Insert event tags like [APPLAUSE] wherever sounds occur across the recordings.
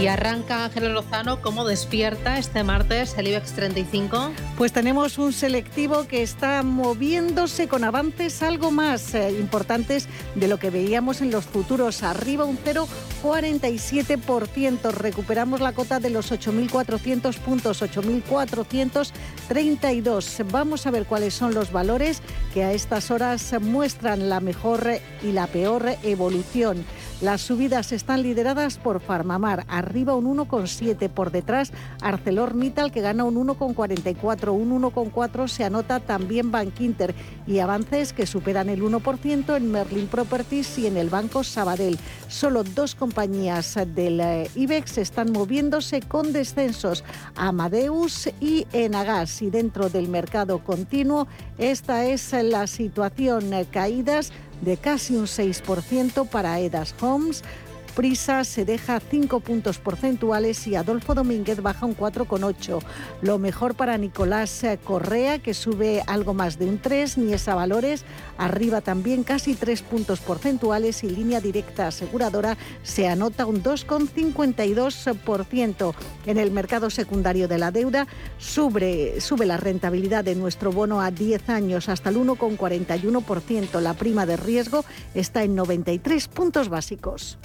Y arranca Ángel Lozano, ¿cómo despierta este martes el IBEX 35? Pues tenemos un selectivo que está moviéndose con avances algo más eh, importantes de lo que veíamos en los futuros. Arriba un 0,47%. Recuperamos la cota de los 8.400 puntos, 8.432. Vamos a ver cuáles son los valores que a estas horas muestran la mejor y la peor evolución. Las subidas están lideradas por Farmamar, arriba un 1,7, por detrás ArcelorMittal que gana un 1,44, un 1,4 se anota también Bankinter y avances que superan el 1% en Merlin Properties y en el Banco Sabadell. Solo dos compañías del eh, IBEX están moviéndose con descensos, Amadeus y Enagas y dentro del mercado continuo esta es la situación, caídas de casi un 6% para Edas Homes, Prisa se deja 5 puntos porcentuales y Adolfo Domínguez baja un 4,8. Lo mejor para Nicolás Correa, que sube algo más de un 3, Niesa Valores arriba también casi 3 puntos porcentuales y línea directa aseguradora se anota un 2,52%. En el mercado secundario de la deuda sube, sube la rentabilidad de nuestro bono a 10 años hasta el 1,41%. La prima de riesgo está en 93 puntos básicos.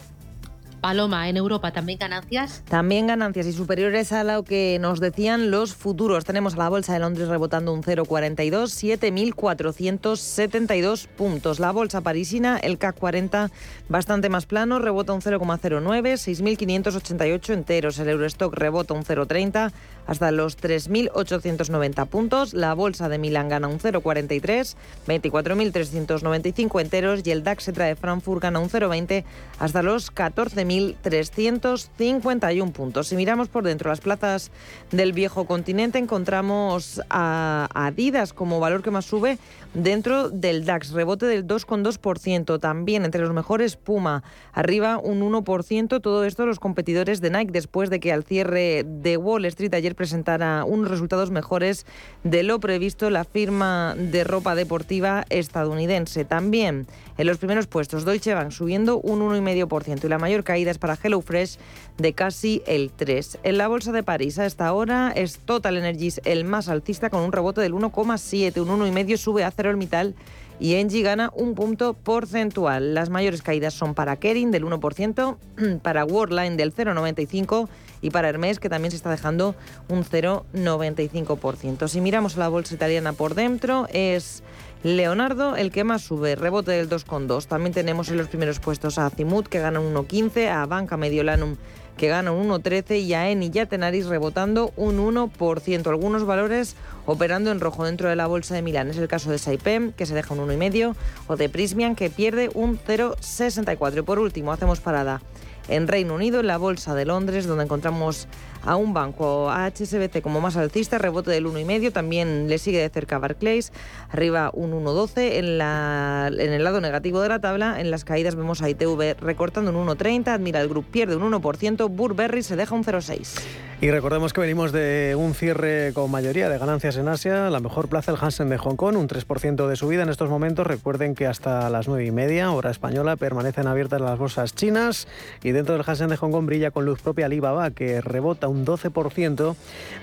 Paloma, en Europa también ganancias. También ganancias y superiores a lo que nos decían los futuros. Tenemos a la Bolsa de Londres rebotando un 0,42, 7.472 puntos. La Bolsa parisina, el CAC 40, bastante más plano, rebota un 0,09, 6.588 enteros. El Eurostock rebota un 0,30 hasta los 3.890 puntos. La Bolsa de Milán gana un 0,43, 24.395 enteros. Y el DAX de Frankfurt gana un 0,20 hasta los 14.000 1.351 puntos. Si miramos por dentro las plazas del viejo continente, encontramos a Adidas como valor que más sube dentro del DAX, rebote del 2,2%. También entre los mejores Puma, arriba un 1%. Todo esto los competidores de Nike después de que al cierre de Wall Street ayer presentara unos resultados mejores de lo previsto la firma de ropa deportiva estadounidense. También en los primeros puestos Deutsche Bank subiendo un 1,5% y la mayor caída caídas para HelloFresh de casi el 3. En la bolsa de París a esta hora es Total Energies el más alcista con un rebote del 1,7, un 1,5 sube a Metal y Engie gana un punto porcentual. Las mayores caídas son para Kering del 1%, [CLEARS THROAT] para Worldline del 0,95% y para Hermes que también se está dejando un 0,95%. Si miramos a la bolsa italiana por dentro es Leonardo, el que más sube, rebote del 2,2. También tenemos en los primeros puestos a Azimut, que gana un 1,15, a Banca Mediolanum, que gana un 1,13 y a Eni y a Tenaris rebotando un 1%. Algunos valores operando en rojo dentro de la bolsa de Milán. Es el caso de Saipem, que se deja un 1,5, o de Prismian, que pierde un 0,64. Y por último, hacemos parada en Reino Unido, en la Bolsa de Londres, donde encontramos a un banco, a HSBC como más alcista, rebote del 1,5, también le sigue de cerca Barclays, arriba un 1,12, en, la, en el lado negativo de la tabla, en las caídas vemos a ITV recortando un 1,30, Admiral Group pierde un 1%, Burberry se deja un 0,6. Y recordemos que venimos de un cierre con mayoría de ganancias en Asia, la mejor plaza el Hansen de Hong Kong, un 3% de subida en estos momentos. Recuerden que hasta las 9 y media, hora española, permanecen abiertas las bolsas chinas y dentro del Hansen de Hong Kong brilla con luz propia Alibaba, que rebota un 12%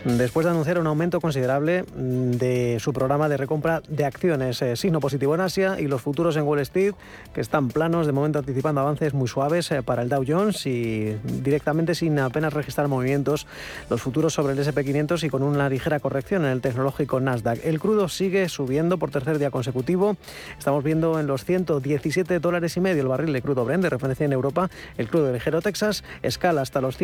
después de anunciar un aumento considerable de su programa de recompra de acciones. Eh, signo positivo en Asia y los futuros en Wall Street, que están planos, de momento anticipando avances muy suaves eh, para el Dow Jones y directamente sin apenas registrar movimientos los futuros sobre el SP500 y con una ligera corrección en el tecnológico Nasdaq. El crudo sigue subiendo por tercer día consecutivo. Estamos viendo en los 117 dólares y medio el barril de crudo Brent de referencia en Europa. El crudo de ligero Texas escala hasta los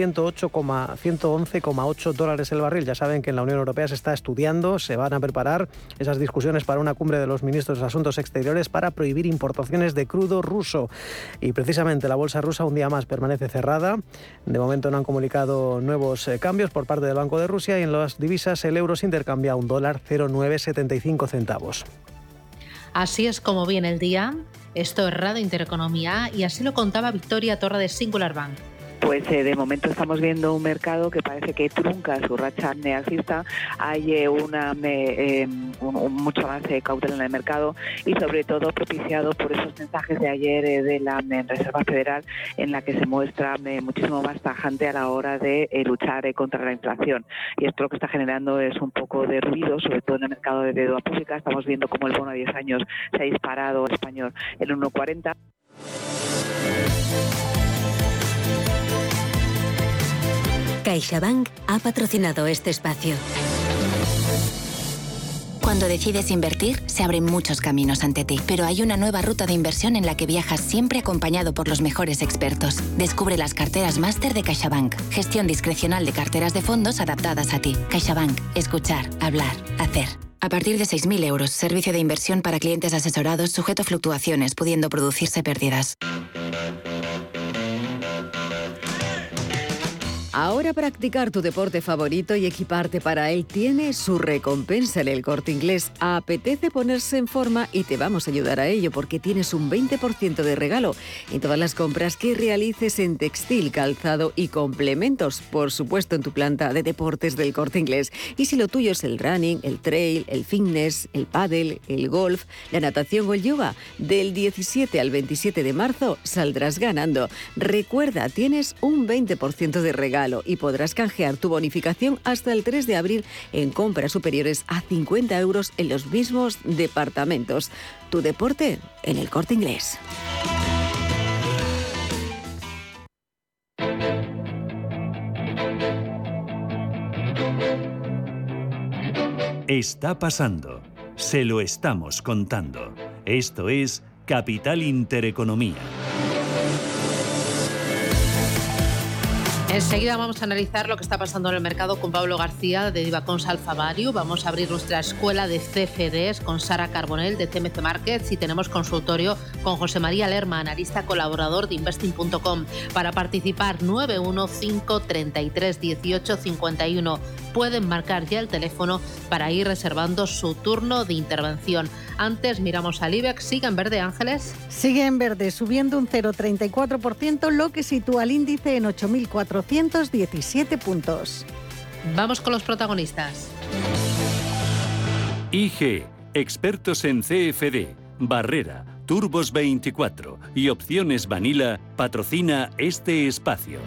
108,111,8 dólares el barril. Ya saben que en la Unión Europea se está estudiando, se van a preparar esas discusiones para una cumbre de los ministros de Asuntos Exteriores para prohibir importaciones de crudo ruso. Y precisamente la bolsa rusa un día más permanece cerrada. De momento no han comunicado nuevos eh, cambios por parte del Banco de Rusia y en las divisas el euro se intercambia a un dólar 0,975 centavos. Así es como viene el día. Esto es Radio Intereconomía y así lo contaba Victoria Torre de Singular Bank pues eh, de momento estamos viendo un mercado que parece que trunca su racha nealcista. Hay eh, una, eh, un, mucho avance de cautela en el mercado y sobre todo propiciado por esos mensajes de ayer de la Reserva Federal en la que se muestra muchísimo más tajante a la hora de luchar contra la inflación. Y esto lo que está generando es un poco de ruido, sobre todo en el mercado de deuda pública. Estamos viendo cómo el bono a 10 años se ha disparado español en 1,40. CaixaBank ha patrocinado este espacio. Cuando decides invertir, se abren muchos caminos ante ti, pero hay una nueva ruta de inversión en la que viajas siempre acompañado por los mejores expertos. Descubre las carteras máster de CaixaBank, gestión discrecional de carteras de fondos adaptadas a ti. CaixaBank, escuchar, hablar, hacer. A partir de 6.000 euros, servicio de inversión para clientes asesorados sujeto a fluctuaciones, pudiendo producirse pérdidas. Ahora practicar tu deporte favorito y equiparte para él tiene su recompensa en el corte inglés. Apetece ponerse en forma y te vamos a ayudar a ello porque tienes un 20% de regalo en todas las compras que realices en textil, calzado y complementos. Por supuesto, en tu planta de deportes del corte inglés. Y si lo tuyo es el running, el trail, el fitness, el paddle, el golf, la natación o el yoga, del 17 al 27 de marzo saldrás ganando. Recuerda, tienes un 20% de regalo y podrás canjear tu bonificación hasta el 3 de abril en compras superiores a 50 euros en los mismos departamentos. Tu deporte en el corte inglés. Está pasando. Se lo estamos contando. Esto es Capital Intereconomía. Enseguida vamos a analizar lo que está pasando en el mercado con Pablo García de Divacons Alfavario. Vamos a abrir nuestra escuela de CFDs con Sara Carbonell de CMC Markets y tenemos consultorio con José María Lerma, analista colaborador de investing.com. Para participar 915331851. Pueden marcar ya el teléfono para ir reservando su turno de intervención. Antes miramos al IBEX. ¿Sigue en verde, Ángeles? Sigue en verde, subiendo un 0,34%, lo que sitúa el índice en 8.417 puntos. Vamos con los protagonistas. IG, expertos en CFD, Barrera, Turbos 24 y Opciones Vanilla, patrocina este espacio.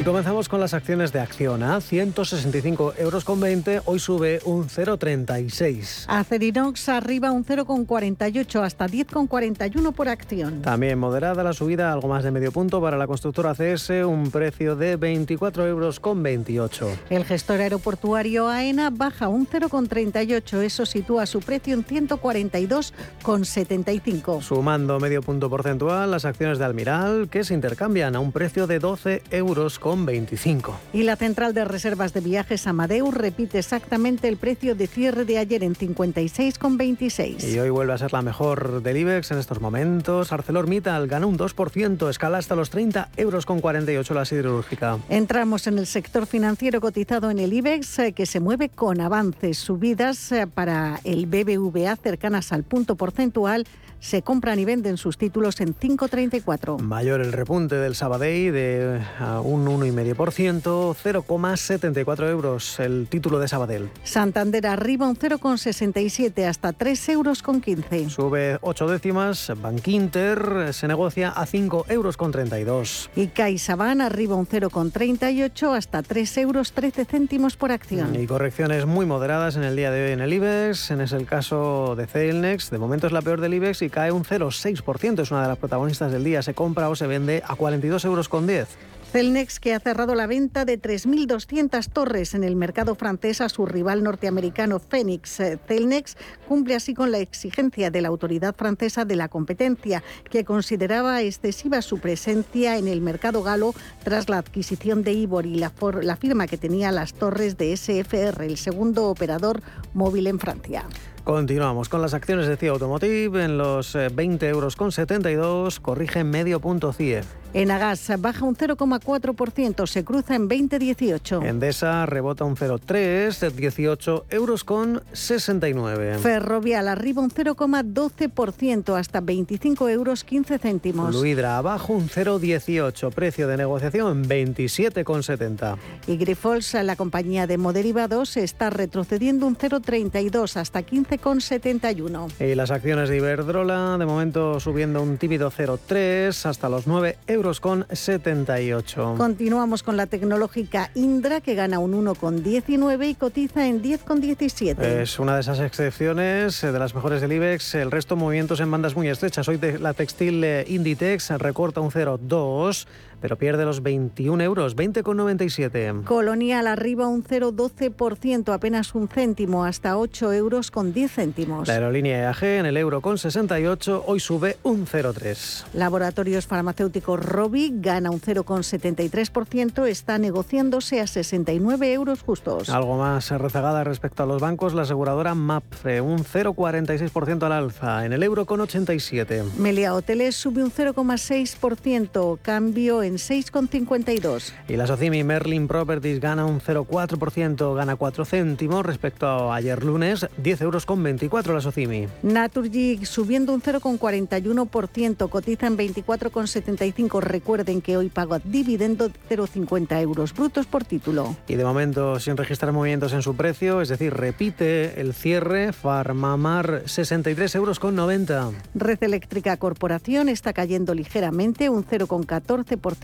Y comenzamos con las acciones de Acciona. 165 euros con 20, hoy sube un 0,36. Acerinox arriba un 0,48 hasta 10,41 por acción. También moderada la subida, algo más de medio punto para la constructora CS, un precio de 24 euros con 28. El gestor aeroportuario AENA baja un 0,38, eso sitúa su precio en 142,75. Sumando medio punto porcentual, las acciones de Almiral, que se intercambian a un precio de 12 euros con 25. Y la central de reservas de viajes Amadeus repite exactamente el precio de cierre de ayer en 56,26. Y hoy vuelve a ser la mejor del IBEX en estos momentos. ArcelorMittal gana un 2%, escala hasta los 30 euros con 48 la siderúrgica. Entramos en el sector financiero cotizado en el IBEX eh, que se mueve con avances, subidas eh, para el BBVA cercanas al punto porcentual se compran y venden sus títulos en 5,34. Mayor el repunte del Sabadell de un 1,5%, 0,74 euros el título de Sabadell. Santander arriba un 0,67 hasta 3 euros con 15. Sube 8 décimas, Bankinter se negocia a 5 euros con 32. Y CaixaBank arriba un 0,38 hasta 3 euros 13 céntimos por acción. Y correcciones muy moderadas en el día de hoy en el IBEX, en es el caso de Celnex, de momento es la peor del IBEX y cae un 0,6%. Es una de las protagonistas del día. Se compra o se vende a 42 euros con 10. Celnex, que ha cerrado la venta de 3.200 torres en el mercado francés a su rival norteamericano Phoenix. Celnex cumple así con la exigencia de la autoridad francesa de la competencia, que consideraba excesiva su presencia en el mercado galo tras la adquisición de Ivory, la, la firma que tenía las torres de SFR, el segundo operador móvil en Francia. Continuamos con las acciones de CIA Automotive en los 20 eh, euros con 72, corrige medio punto CIE. Enagas baja un 0,4%, se cruza en 2018. Endesa rebota un 0,3, 18 euros con 69. Ferrovial arriba un 0,12% hasta 25 euros 15 céntimos. Fluidra abajo un 0,18, precio de negociación 27,70. Y Grifols, la compañía de moderivados, está retrocediendo un 0,32 hasta 15,71. Y las acciones de Iberdrola, de momento subiendo un tímido 0,3 hasta los 9 euros con 78. Continuamos con la tecnológica Indra, que gana un 1,19 y cotiza en 10,17. Es una de esas excepciones eh, de las mejores del IBEX. El resto movimientos en bandas muy estrechas. Hoy de la textil eh, Inditex recorta un 0,2 pero pierde los 21 euros, 20,97. Colonial arriba un 0,12%, apenas un céntimo, hasta 8 euros con 10 céntimos. La aerolínea EAG en el euro con 68, hoy sube un 0,3. Laboratorios farmacéuticos Robi gana un 0,73%, está negociándose a 69 euros justos. Algo más rezagada respecto a los bancos, la aseguradora MAPFRE, un 0,46% al alza, en el euro con 87. Melia Hoteles sube un 0,6%, cambio en en 6,52. Y la Socimi Merlin Properties gana un 0,4%, gana 4 céntimos respecto a ayer lunes, 10 euros con 24 la Socimi. Naturgy subiendo un 0,41%, cotiza en 24,75. Recuerden que hoy paga dividendo 0,50 euros brutos por título. Y de momento sin registrar movimientos en su precio, es decir, repite el cierre, Farmamar 63 euros con 90. Red Eléctrica Corporación está cayendo ligeramente, un 0,14%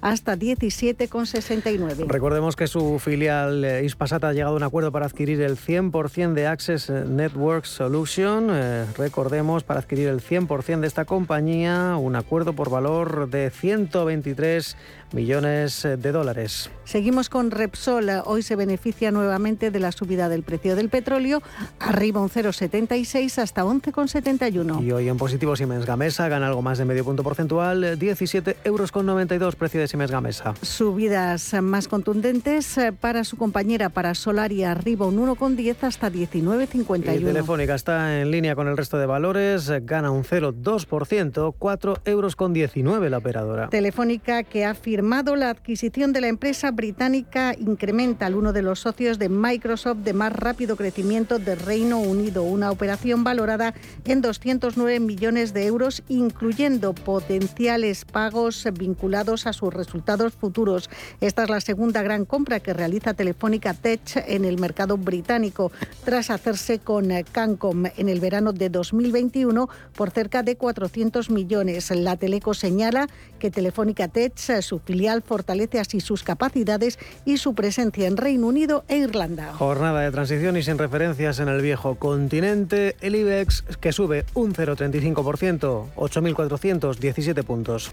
hasta 17,69. Recordemos que su filial eh, Ispasat ha llegado a un acuerdo para adquirir el 100% de Access Network Solution. Eh, recordemos, para adquirir el 100% de esta compañía, un acuerdo por valor de 123 millones de dólares. Seguimos con Repsol. Hoy se beneficia nuevamente de la subida del precio del petróleo, arriba un 0,76 hasta 11,71. Y hoy en positivo Siemens Gamesa gana algo más de medio punto porcentual, 17 euros con 92 precio de Siemens Gamesa. Subidas más contundentes para su compañera para Solaria, arriba un 1,10 hasta 19,51. Y Telefónica está en línea con el resto de valores, gana un 0,2%, 4 euros con 19 la operadora. Telefónica que ha firmado la adquisición de la empresa británica Incremental, uno de los socios de Microsoft de más rápido crecimiento de Reino Unido, una operación valorada en 209 millones de euros, incluyendo potenciales pagos vinculados a sus resultados futuros. Esta es la segunda gran compra que realiza Telefónica Tech en el mercado británico, tras hacerse con Cancom en el verano de 2021 por cerca de 400 millones. La Teleco señala que Telefónica Tech, su filial, fortalece así sus capacidades y su presencia en Reino Unido e Irlanda. Jornada de transición y sin referencias en el viejo continente. El IBEX que sube un 0,35%, 8.417 puntos.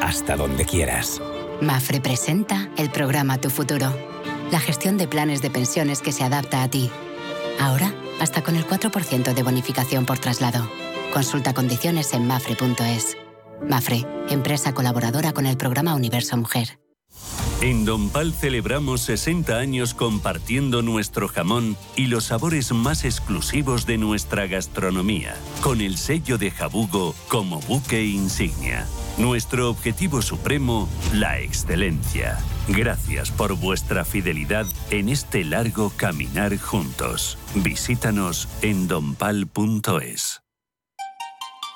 Hasta donde quieras. Mafre presenta el programa Tu Futuro. La gestión de planes de pensiones que se adapta a ti. Ahora, hasta con el 4% de bonificación por traslado. Consulta condiciones en mafre.es. Mafre, empresa colaboradora con el programa Universo Mujer. En Donpal celebramos 60 años compartiendo nuestro jamón y los sabores más exclusivos de nuestra gastronomía, con el sello de Jabugo como buque insignia. Nuestro objetivo supremo, la excelencia. Gracias por vuestra fidelidad en este largo caminar juntos. Visítanos en donpal.es.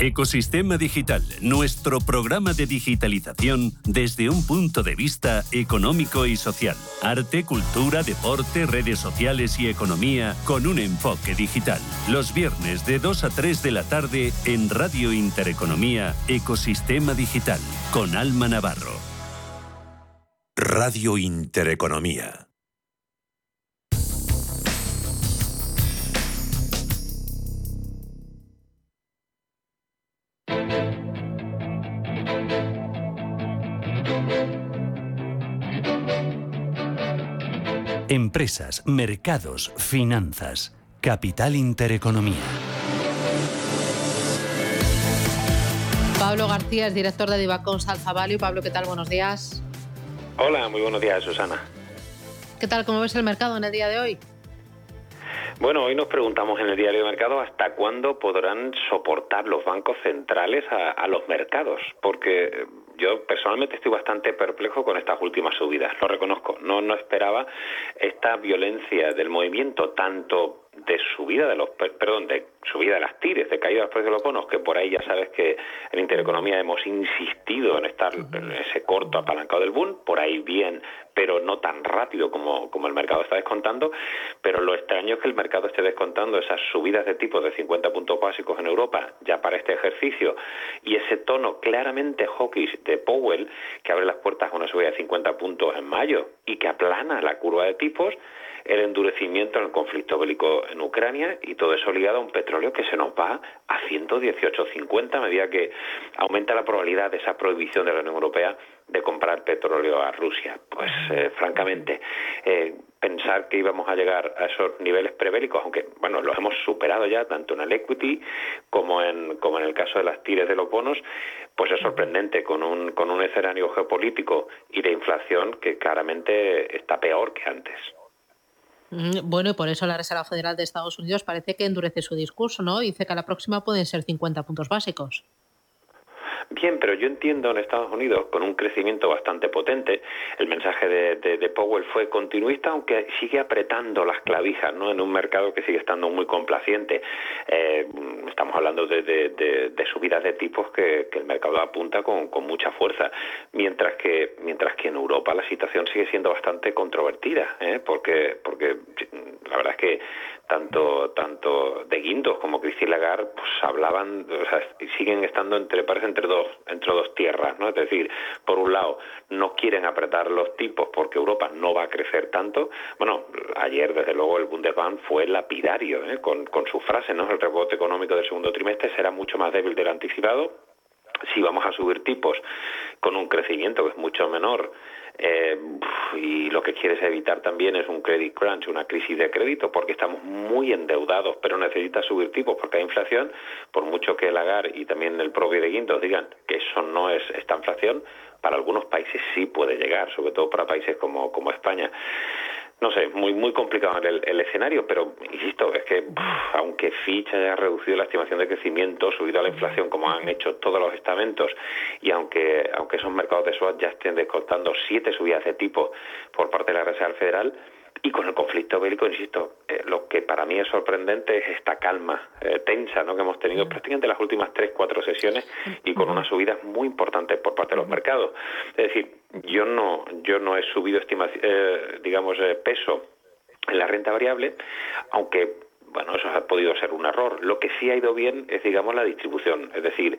Ecosistema Digital, nuestro programa de digitalización desde un punto de vista económico y social. Arte, cultura, deporte, redes sociales y economía con un enfoque digital. Los viernes de 2 a 3 de la tarde en Radio Intereconomía, Ecosistema Digital, con Alma Navarro. Radio Intereconomía. Empresas, mercados, finanzas. Capital Intereconomía. Pablo García es director de Divacons Alfa Value. Pablo, ¿qué tal? Buenos días. Hola, muy buenos días, Susana. ¿Qué tal? ¿Cómo ves el mercado en el día de hoy? Bueno, hoy nos preguntamos en el diario de mercado hasta cuándo podrán soportar los bancos centrales a, a los mercados, porque yo personalmente estoy bastante perplejo con estas últimas subidas, lo reconozco. No, no esperaba esta violencia del movimiento, tanto de subida de los perdón de subida de las tires de caída de los precios de los bonos que por ahí ya sabes que en Intereconomía hemos insistido en estar en ese corto apalancado del boom por ahí bien pero no tan rápido como, como el mercado está descontando. Pero lo extraño es que el mercado esté descontando esas subidas de tipos de 50 puntos básicos en Europa ya para este ejercicio y ese tono claramente hawkish de Powell que abre las puertas a una subida de 50 puntos en mayo y que aplana la curva de tipos el endurecimiento en el conflicto bélico en Ucrania y todo eso ligado a un petróleo que se nos va a 118.50 a medida que aumenta la probabilidad de esa prohibición de la Unión Europea de comprar petróleo a Rusia. Pues eh, francamente, eh, pensar que íbamos a llegar a esos niveles prebélicos, aunque bueno, los hemos superado ya tanto en el equity como en, como en el caso de las tires de los bonos, pues es sorprendente con un, con un escenario geopolítico y de inflación que claramente está peor que antes. Bueno, y por eso la Reserva Federal de Estados Unidos parece que endurece su discurso, ¿no? Dice que a la próxima pueden ser 50 puntos básicos. Bien, pero yo entiendo en Estados Unidos, con un crecimiento bastante potente, el mensaje de, de, Powell fue continuista, aunque sigue apretando las clavijas, ¿no? En un mercado que sigue estando muy complaciente. Eh, estamos hablando de, subidas de tipos que, el mercado apunta con, con, mucha fuerza, mientras que mientras que en Europa la situación sigue siendo bastante controvertida, ¿eh? porque porque la verdad es que tanto tanto de Guindos como Christine Lagarde pues hablaban, o sea, siguen estando entre parece entre dos entre dos tierras, ¿no? Es decir, por un lado no quieren apretar los tipos porque Europa no va a crecer tanto. Bueno, ayer desde luego el Bundesbank fue lapidario ¿eh? con, con su frase, ¿no? El rebote económico del segundo trimestre será mucho más débil del anticipado. Si vamos a subir tipos con un crecimiento que es mucho menor eh, y lo que quieres evitar también es un credit crunch, una crisis de crédito, porque estamos muy endeudados, pero necesita subir tipos porque hay inflación, por mucho que el y también el propio de Guindos digan que eso no es esta inflación, para algunos países sí puede llegar, sobre todo para países como, como España no sé, muy muy complicado el, escenario, pero insisto, es que aunque Fitch haya reducido la estimación de crecimiento, subido a la inflación como han hecho todos los estamentos, y aunque aunque esos mercados de swap ya estén descontando siete subidas de tipo por parte de la Reserva Federal, y con el conflicto bélico, insisto, eh, lo que para mí es sorprendente es esta calma eh, tensa ¿no? que hemos tenido prácticamente las últimas tres, cuatro sesiones y con unas subidas muy importantes por parte de los mercados. Es decir, yo no, yo no he subido eh, digamos, peso en la renta variable, aunque bueno, eso ha podido ser un error. Lo que sí ha ido bien es, digamos, la distribución. Es decir,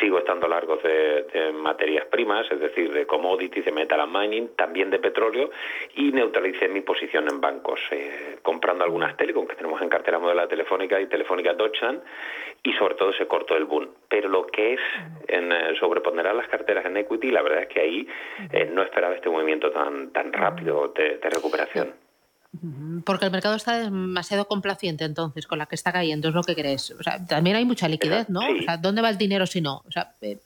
sigo estando largos de, materias primas, es decir, de commodities, de metal and mining, también de petróleo, y neutralicé mi posición en bancos, eh, comprando algunas telecom que tenemos en cartera modelo telefónica y telefónica Deutschland, y sobre todo se cortó el boom. Pero lo que es en eh, sobreponderar las carteras en equity, la verdad es que ahí eh, no esperaba este movimiento tan, tan rápido de recuperación. Porque el mercado está demasiado complaciente entonces con la que está cayendo, es lo que crees. O sea, también hay mucha liquidez, ¿no? O sea, ¿dónde va el dinero si no? O sea, eh,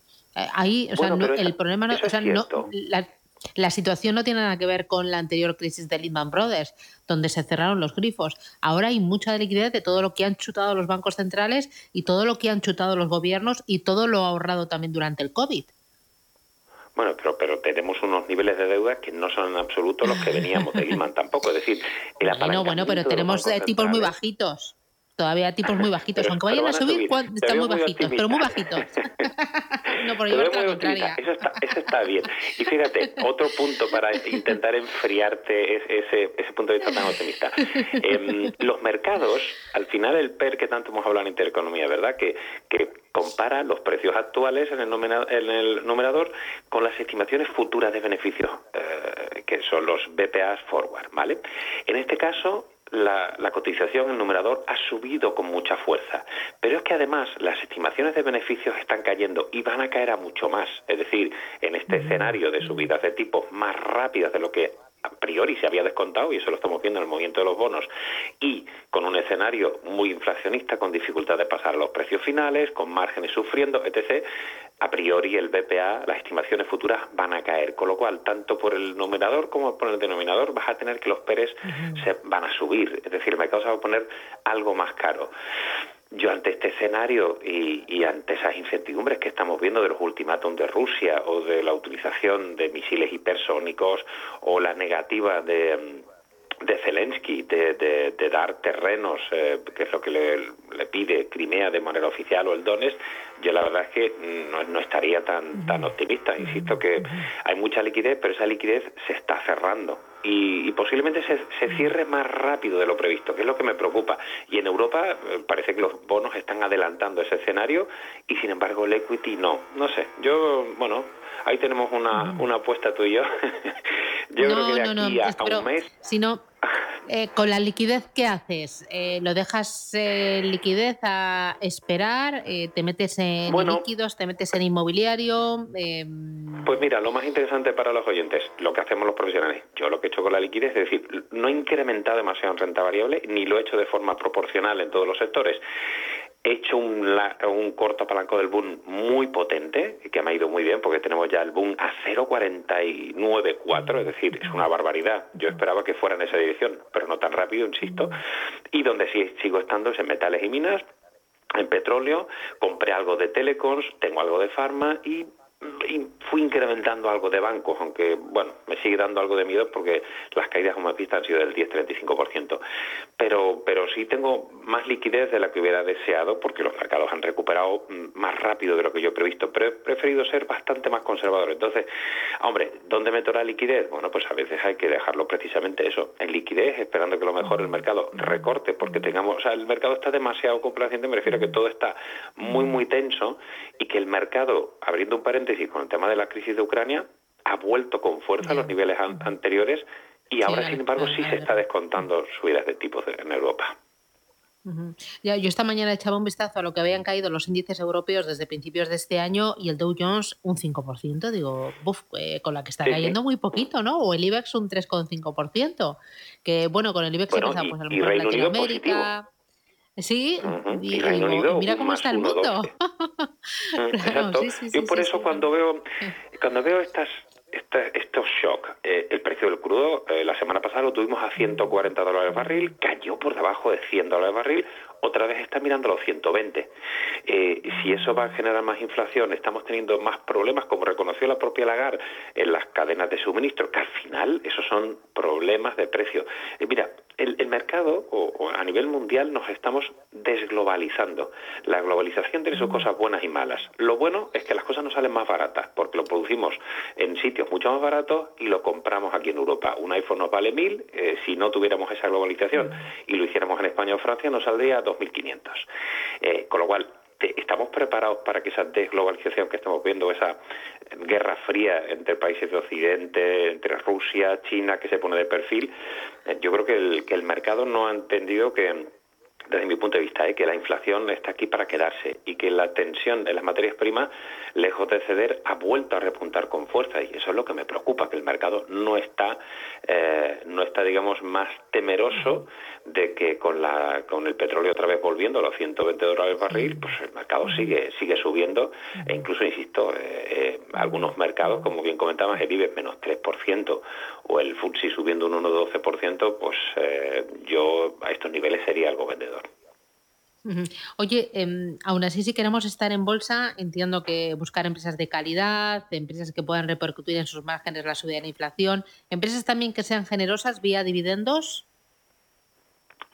ahí, o sea, el problema no, o sea, no la, situación no tiene nada que ver con la anterior crisis de Lehman Brothers, donde se cerraron los grifos. Ahora hay mucha liquidez de todo lo que han chutado los bancos centrales y todo lo que han chutado los gobiernos y todo lo ahorrado también durante el COVID. Bueno, pero, pero tenemos unos niveles de deuda que no son en absoluto los que veníamos de [LAUGHS] Lehman tampoco. Es decir, el bueno, bueno, pero tenemos eh, tipos muy bajitos. Todavía tipos muy bajitos. Aunque vayan a subir, están muy bajitos, pero muy bajitos. [LAUGHS] no, por llevarte la contraria. Eso está, eso está bien. Y fíjate, otro punto para intentar enfriarte ese, ese punto de vista tan optimista. Em, los mercados, al final el PER que tanto hemos hablado en Intereconomía, ¿verdad? Que, que compara los precios actuales en el, en el numerador con las estimaciones futuras de beneficios, eh, que son los BPAs forward, ¿vale? En este caso, la, la, cotización, el numerador, ha subido con mucha fuerza. Pero es que además las estimaciones de beneficios están cayendo y van a caer a mucho más. Es decir, en este escenario de subidas de tipo más rápidas de lo que a priori se había descontado, y eso lo estamos viendo en el movimiento de los bonos, y con un escenario muy inflacionista, con dificultad de pasar a los precios finales, con márgenes sufriendo, etc., a priori el BPA, las estimaciones futuras van a caer, con lo cual, tanto por el numerador como por el denominador, vas a tener que los PERES se van a subir, es decir, el mercado se va a poner algo más caro. Yo ante este escenario y, ante esas incertidumbres que estamos viendo de los ultimátums de Rusia o de la utilización de misiles hipersónicos o la negativa de, de Zelensky de, dar terrenos, eh, que es lo que le, pide Crimea de manera oficial o el Donetsk, yo la verdad es que no, estaría tan, tan optimista. Insisto que hay mucha liquidez, pero esa liquidez se está cerrando y, posiblemente se, se, cierre más rápido de lo previsto, que es lo que me preocupa. Y en Europa eh, parece que los bonos están adelantando ese escenario y sin embargo el equity no. No sé, yo, bueno, ahí tenemos una, una apuesta tú y yo. [LAUGHS] yo creo que de aquí a, un mes... Si no, [LAUGHS] eh, con la liquidez, ¿qué haces? Eh, ¿Lo dejas en liquidez a esperar? Eh, ¿Te metes en líquidos? ¿Te metes en inmobiliario? Em, pues mira, lo más interesante para los oyentes, lo que hacemos los profesionales. Yo lo que he hecho con la liquidez es decir, no he incrementado demasiado en renta variable ni lo he hecho de forma proporcional en todos los sectores. He hecho un, un corto palanco del boom muy potente, que me ha ido muy bien porque tenemos ya el boom a 0,494, es decir, es una barbaridad. Yo esperaba que fuera en esa dirección, pero no tan rápido, insisto. Y donde sí sigo estando es en metales y minas, en petróleo, compré algo de telecoms, tengo algo de farma y fui incrementando algo de bancos, aunque bueno, me sigue dando algo de miedo porque las caídas, como has visto, han sido del 10-35%. Pero, pero sí tengo más liquidez de la que hubiera deseado porque los mercados han recuperado mm, más rápido de lo que yo he previsto, pero he preferido ser bastante más conservador. Entonces, hombre, ¿dónde meto la liquidez? Bueno, pues a veces hay que dejarlo precisamente eso, en liquidez, esperando que lo mejor el mercado recorte, porque tengamos, o sea, el mercado está demasiado complaciente, me refiero a que todo está muy, muy tenso y que el mercado, abriendo un paréntesis, y con el tema de la crisis de Ucrania, ha vuelto con fuerza a los niveles anteriores y ahora, sin embargo, sí se está descontando subidas de tipos en Europa. ya, yo esta mañana echaba un vistazo a lo que habían caído los índices europeos desde principios de este año y el Dow Jones un 5%. Digo, buf, eh, con la que está cayendo muy poquito, ¿no? O el IBEX un 3,5%. Que bueno, con el IBEX bueno, se pues a lo mejor en Latinoamérica. Sí, y, mira cómo está el mundo. [LAUGHS] Exacto. Yo por eso cuando veo cuando veo estas estos shocks, eh, el precio del crudo eh, la semana pasada lo tuvimos a 140 dólares el barril, cayó por debajo de 100 dólares el barril, otra vez está mirando los 120. Eh, si eso va a generar más inflación, estamos teniendo más problemas, como reconoció la propia Lagarde, en las cadenas de suministro, que al final esos son problemas de precio. Eh, mira, el, mercado o, a nivel mundial nos estamos desglobalizando. La globalización tiene sus cosas buenas y malas. Lo bueno es que las cosas no salen más baratas, porque lo producimos en sitios mucho más baratos y lo compramos aquí en Europa. Un iPhone nos vale mil, eh, si no tuviéramos esa globalización y lo hiciéramos en España o Francia, nos saldría 2.500. Eh, con lo cual, ¿Estamos preparados para que esa desglobalización que estamos viendo, esa guerra fría entre países de Occidente, entre Rusia, China, que se pone de perfil? Eh, yo creo que el, que el mercado no ha entendido que desde mi punto de vista, ¿eh? que la inflación está aquí para quedarse y que la tensión de las materias primas, lejos de ceder, ha vuelto a repuntar con fuerza y eso es lo que me preocupa, que el mercado no está, eh, no está, digamos, más temeroso de que con la, con el petróleo otra vez volviendo a los 120 dólares barril, pues el mercado sigue, sigue subiendo e incluso, insisto, eh, algunos mercados, como bien comentabas, el IBEX menos 3% o el FTSE subiendo un 1,12%, pues yo a estos niveles sería algo vendedor. Oye, em, aún así si queremos estar en bolsa, entiendo que buscar empresas de calidad, empresas que puedan repercutir en sus márgenes la subida de la inflación, empresas también que sean generosas vía dividendos.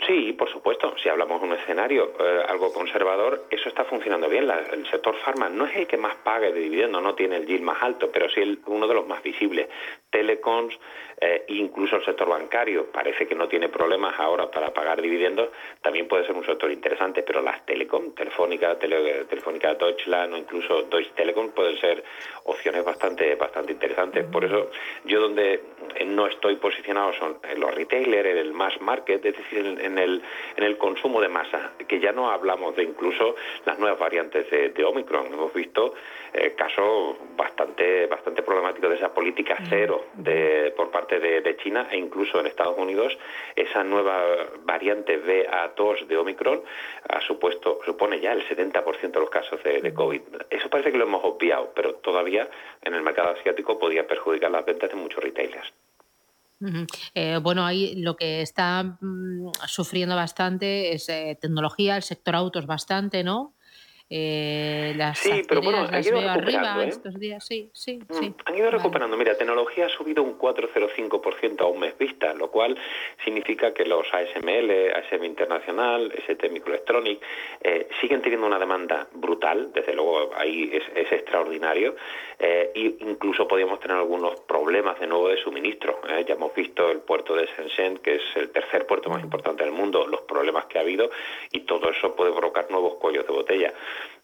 Sí, por supuesto. Si hablamos de un escenario eh, algo conservador, eso está funcionando bien. el sector farma no es el que más pague de dividendos, no tiene el yield más alto, pero sí uno de los más visibles. Telecoms, eh, incluso el sector bancario, parece que no tiene problemas ahora para pagar dividendos, también puede ser un sector interesante, pero las telecom, Telefónica, Telefónica Deutschland o incluso Deutsche Telekom pueden ser opciones bastante, bastante interesantes. Por eso yo donde no estoy posicionado son los retailers, en el mass market, es decir, en, el, en el consumo de masa, que ya no hablamos de incluso las nuevas variantes de, Omicron. Hemos visto eh, casos bastante, bastante problemáticos de esa política cero de, por parte de, China e incluso en Estados Unidos esa nueva variante BA2 de Omicron ha supuesto, supone ya el 70% de los casos de, COVID. Eso parece que lo hemos obviado, pero todavía en el mercado asiático podía perjudicar las ventas de muchos retailers. Eh, bueno, ahí lo que está mm, sufriendo bastante es eh, tecnología, el sector autos bastante, ¿no? Eh, las sí, pero bueno, han ido recuperando, ¿eh? estos días, sí, sí, mm, sí. Han ido recuperando. Mira, tecnología ha subido un 4,05% a un mes vista, lo cual significa que los ASML, ASM Internacional, ST Microelectronic, eh, siguen teniendo una demanda brutal, desde luego ahí es, es extraordinario, e incluso podríamos tener algunos problemas de nuevo de suministro. Eh. Ya hemos visto el puerto de Shenzhen, que es el tercer puerto más importante del mundo, los problemas que ha habido, y todo eso puede provocar nuevos cuellos de botella.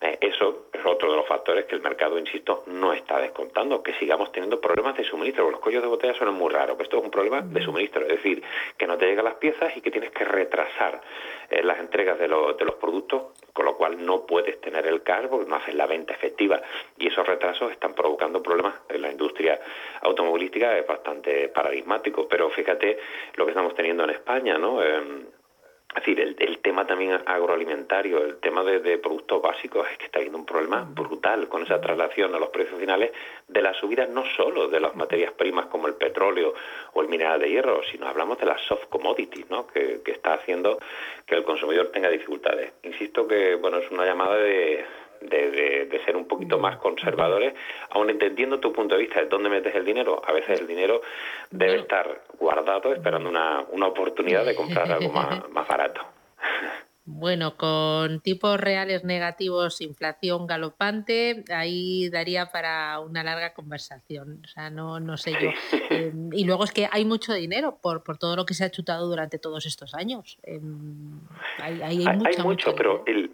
Eh, eso es otro de los factores que el mercado, insisto, no está descontando, que sigamos teniendo problemas de suministro. Los cuellos de botella son muy raros, pero esto es un problema de suministro, es decir, que no te llegan las piezas y que tienes que retrasar eh, las entregas de, de los productos, con lo cual no puedes tener el porque no haces la venta efectiva. Y esos retrasos están provocando problemas en la industria automovilística, es bastante paradigmático, pero fíjate lo que estamos teniendo en España, ¿no? Em, es decir, el, tema también agroalimentario, el tema de, productos básicos, es que está habiendo un problema brutal con esa traslación a los precios finales de las subidas no solo de las materias primas como el petróleo o el mineral de hierro, sino hablamos de las soft commodities, ¿no? que, que está haciendo que el consumidor tenga dificultades. Insisto que bueno es una llamada de, de, ser un poquito más conservadores, aun entendiendo tu punto de vista de dónde metes el dinero. A veces el dinero debe estar guardado esperando una, una oportunidad de comprar algo [LAUGHS] más, más barato. Bueno, con tipos reales negativos, inflación galopante, ahí daría para una larga conversación. O sea, no, no sé yo. [LAUGHS] Em, y luego es que hay mucho dinero por, por todo lo que se ha chutado durante todos estos años. Em, hay, hay, mucho, pero el,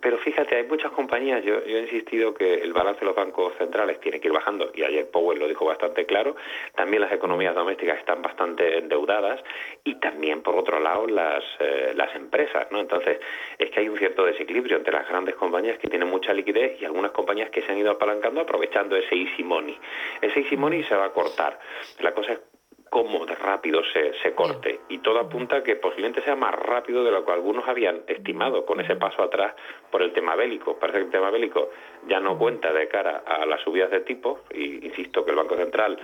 pero fíjate, hay muchas compañías, yo, he insistido que el balance de los bancos centrales tiene que ir bajando, y ayer Powell lo dijo bastante claro, también las economías domésticas están bastante endeudadas, y también, por otro lado, las, eh, las empresas, ¿no? Entonces, es que hay un cierto desequilibrio entre las grandes compañías que tienen mucha liquidez y algunas compañías que se han ido apalancando aprovechando ese easy money. Ese easy money se va a cortar. La cosa es cómo rápido se, se corte. Y todo apunta a que posiblemente sea más rápido de lo que algunos habían estimado con ese paso atrás por el tema bélico. Parece que el tema bélico ya no cuenta de cara a las subidas de tipos, y insisto que el Banco Central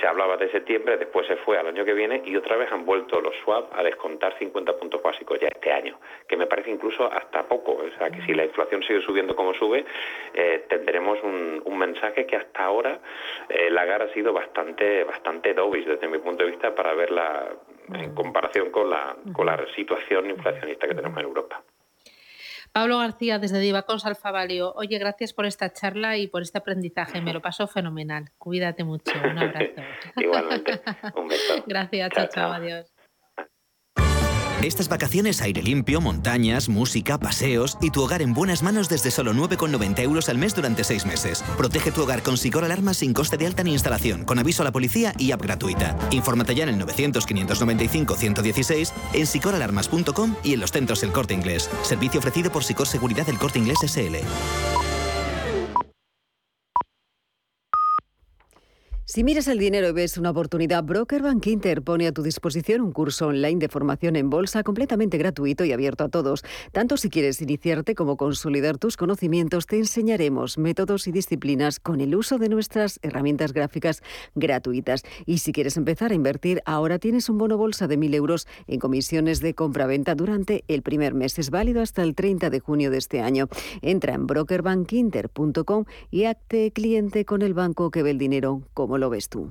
se hablaba de septiembre, después se fue al año que viene y otra vez han vuelto los swap a descontar 50 puntos básicos ya este año, que me parece incluso hasta poco. O sea, que si la inflación sigue subiendo como sube, eh, tendremos un, mensaje que hasta ahora eh, la GAR ha sido bastante, bastante dovish desde mi punto de vista para verla en comparación con la, con la situación inflacionista que tenemos en Europa. Pablo García, desde Divacons Alfavalio. Oye, gracias por esta charla y por este aprendizaje. Me lo paso fenomenal. Cuídate mucho. Un abrazo. [LAUGHS] Igualmente. Un beso. [LAUGHS] Gracias. chao, chao. Adiós. Estas vacaciones aire limpio, montañas, música, paseos y tu hogar en buenas manos desde solo 9,90 euros al mes durante seis meses. Protege tu hogar con Sicor Alarmas sin coste de alta ni instalación, con aviso a la policía y app gratuita. Infórmate ya en el 900-595-116, en sicoralarmas.com y en los centros El Corte Inglés. Servicio ofrecido por Sicor Seguridad del Corte Inglés SL. Si miras el dinero y ves una oportunidad, Broker Bank Inter pone a tu disposición un curso online de formación en bolsa completamente gratuito y abierto a todos. Tanto si quieres iniciarte como consolidar tus conocimientos, te enseñaremos métodos y disciplinas con el uso de nuestras herramientas gráficas gratuitas. Y si quieres empezar a invertir, ahora tienes un bono bolsa de 1.000 euros en comisiones de compra-venta durante el primer mes. Es válido hasta el 30 de junio de este año. Entra en brokerbankinter.com y acte cliente con el banco que ve el dinero como lo ves tú?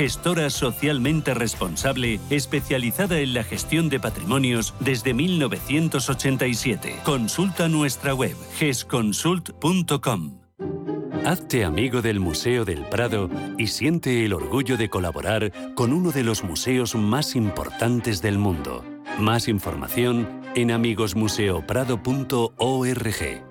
gestora socialmente responsable especializada en la gestión de patrimonios desde 1987. Consulta nuestra web gesconsult.com. Hazte amigo del Museo del Prado y siente el orgullo de colaborar con uno de los museos más importantes del mundo. Más información en amigosmuseoprado.org.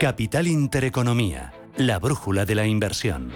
Capital Intereconomía, la brújula de la inversión.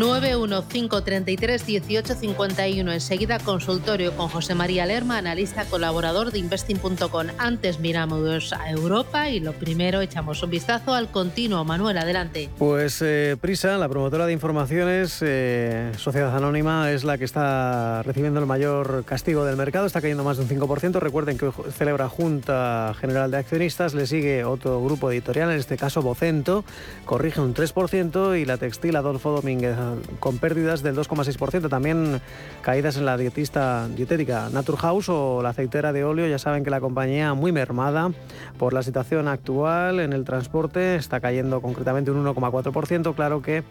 915331851. Enseguida consultorio con José María Lerma, analista colaborador de investing.com. Antes miramos a Europa y lo primero echamos un vistazo al continuo. Manuel, adelante. Pues eh, Prisa, la promotora de informaciones, eh, Sociedad Anónima, es la que está recibiendo el mayor castigo del mercado. Está cayendo más de un 5%. Recuerden que hoy celebra Junta General de Accionistas. Le sigue otro grupo editorial, en este caso Vocento, corrige un 3% y la textil Adolfo Domínguez con pérdidas del 2,6%. También caídas en la dietista dietética Naturhaus o la aceitera de óleo. Ya saben que la compañía muy mermada por la situación actual en el transporte está cayendo concretamente un 1,4%. Claro que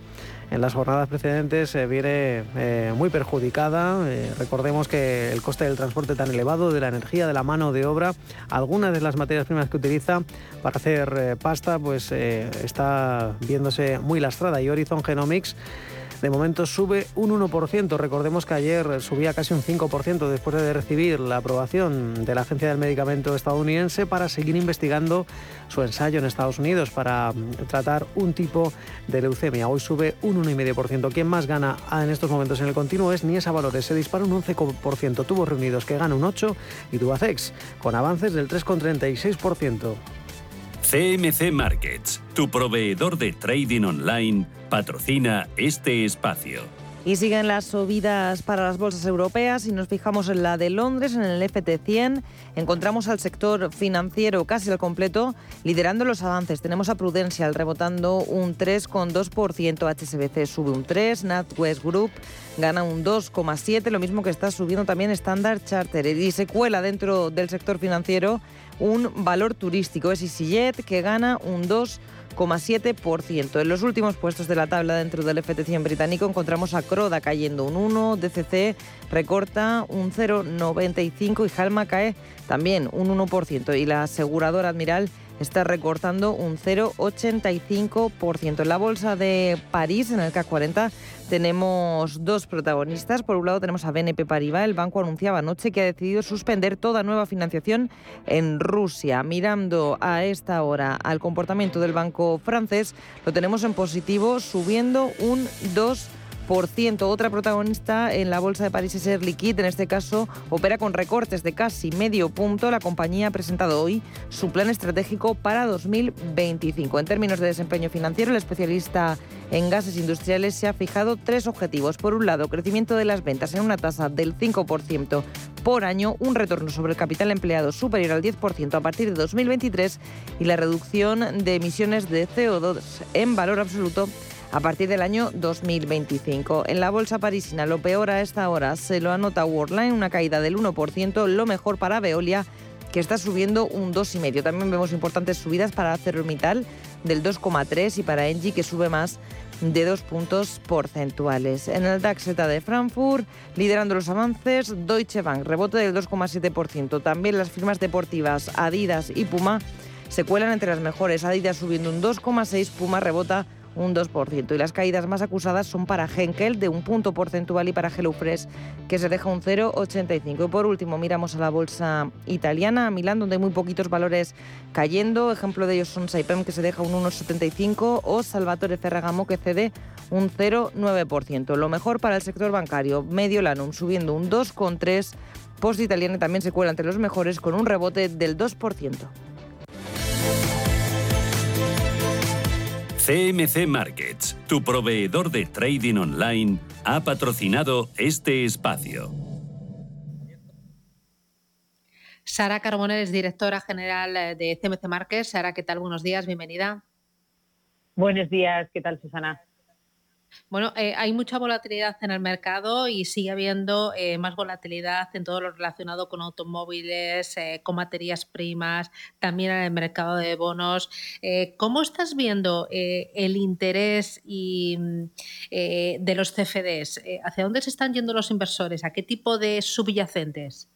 en las jornadas precedentes eh, viene eh, muy perjudicada. Eh, recordemos que el coste del transporte tan elevado, de la energía, de la mano de obra, algunas de las materias primas que utiliza para hacer pasta, pues está viéndose muy lastrada. Y Horizon Genomics de momento sube un 1%. Recordemos que ayer subía casi un 5% después de recibir la aprobación de la Agencia del Medicamento estadounidense para seguir investigando su ensayo en Estados Unidos para tratar un tipo de leucemia. Hoy sube un 1,5%. Quien más gana en estos momentos en el continuo es Niesa Valores. Se dispara un 11%. Tubos reunidos que gana un 8% y Tubacex con avances del 3,36%. CMC Markets, tu proveedor de trading online, patrocina este espacio. Y siguen las subidas para las bolsas europeas. Si nos fijamos en la de Londres, en el FT100, encontramos al sector financiero casi al completo liderando los avances. Tenemos a Prudential rebotando un 3,2%, HSBC sube un 3%, NatWest Group gana un 2,7%, lo mismo que está subiendo también Standard Charter. Y se cuela dentro del sector financiero un valor turístico, es EasyJet, que gana un 2,7%. En los últimos puestos de la tabla dentro del FT100 británico encontramos a Croda cayendo un 1, DCC recorta un 0,95 y Halma cae también un 1% y la aseguradora Admiral está recortando un 0,85%. En la bolsa de París, en el CAC 40, tenemos dos protagonistas. Por un lado tenemos a BNP Paribas. El banco anunciaba anoche que ha decidido suspender toda nueva financiación en Rusia. Mirando a esta hora al comportamiento del banco francés, lo tenemos en positivo, subiendo un 2%. Otra protagonista en la bolsa de París es Air Liquide. En este caso, opera con recortes de casi medio punto. La compañía ha presentado hoy su plan estratégico para 2025. En términos de desempeño financiero, el especialista en gases industriales se ha fijado tres objetivos. Por un lado, crecimiento de las ventas en una tasa del 5% por año, un retorno sobre el capital empleado superior al 10% a partir de 2023 y la reducción de emisiones de CO2 en valor absoluto a partir del año 2025. En la bolsa parisina, lo peor a esta hora se lo anota Worldline, una caída del 1%, lo mejor para Veolia, que está subiendo un 2,5%. También vemos importantes subidas para ArcelorMittal del 2,3% y para Engie, que sube más de dos puntos porcentuales. En el DAX de Frankfurt, liderando los avances, Deutsche Bank, rebote del 2,7%. También las firmas deportivas Adidas y Puma se cuelan entre las mejores. Adidas subiendo un 2,6%, Puma rebota un 2%. Y las caídas más acusadas son para Henkel, de un punto porcentual, y para HelloFresh, que se deja un 0,85. Y por último, miramos a la bolsa italiana, a Milán, donde hay muy poquitos valores cayendo. Ejemplo de ellos son Saipem, que se deja un 1,75, o Salvatore Ferragamo, que cede un 0,9%. Lo mejor para el sector bancario, Medio Lanum, subiendo un 2,3%. Post Italiana también se cuela entre los mejores con un rebote del 2%. CMC Markets, tu proveedor de trading online, ha patrocinado este espacio. Sara Carbonell es directora general de CMC Markets. Sara, ¿qué tal? Buenos días, bienvenida. Buenos días, ¿qué tal, Susana? Bueno, eh, hay mucha volatilidad en el mercado y sigue habiendo eh, más volatilidad en todo lo relacionado con automóviles, eh, con materias primas, también en el mercado de bonos. ¿Cómo estás viendo el interés y, mm, de los CFDs? ¿Hacia dónde se están yendo los inversores? ¿A qué tipo de subyacentes?